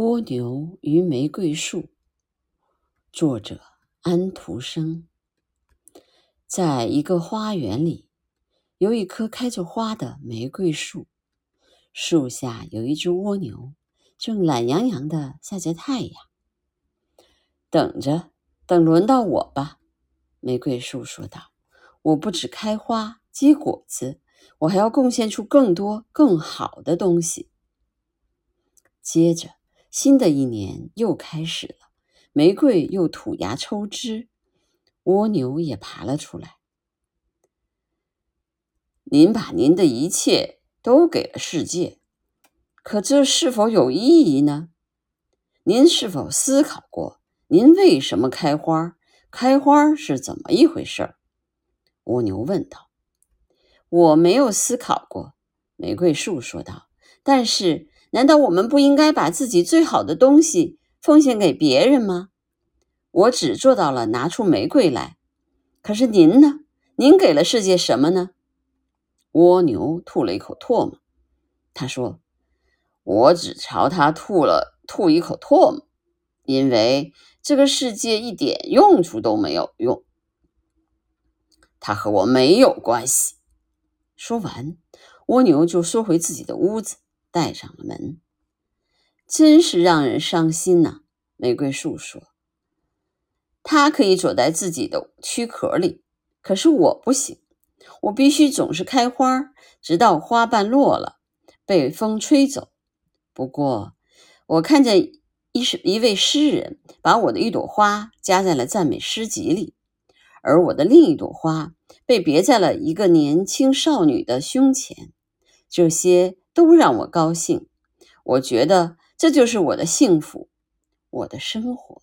蜗牛与玫瑰树，作者安徒生。在一个花园里，有一棵开着花的玫瑰树，树下有一只蜗牛，正懒洋洋地晒着太阳。等着，等轮到我吧，玫瑰树说道：“我不止开花结果子，我还要贡献出更多更好的东西。”接着。新的一年又开始了，玫瑰又吐芽抽枝，蜗牛也爬了出来。您把您的一切都给了世界，可这是否有意义呢？您是否思考过，您为什么开花？开花是怎么一回事？蜗牛问道。我没有思考过，玫瑰树说道。但是。难道我们不应该把自己最好的东西奉献给别人吗？我只做到了拿出玫瑰来，可是您呢？您给了世界什么呢？蜗牛吐了一口唾沫，他说：“我只朝他吐了吐一口唾沫，因为这个世界一点用处都没有用，它和我没有关系。”说完，蜗牛就缩回自己的屋子。带上了门，真是让人伤心呐。玫瑰树说：“它可以躲在自己的躯壳里，可是我不行。我必须总是开花，直到花瓣落了，被风吹走。不过，我看见一是一位诗人把我的一朵花夹在了赞美诗集里，而我的另一朵花被别在了一个年轻少女的胸前。这些。”都让我高兴，我觉得这就是我的幸福，我的生活。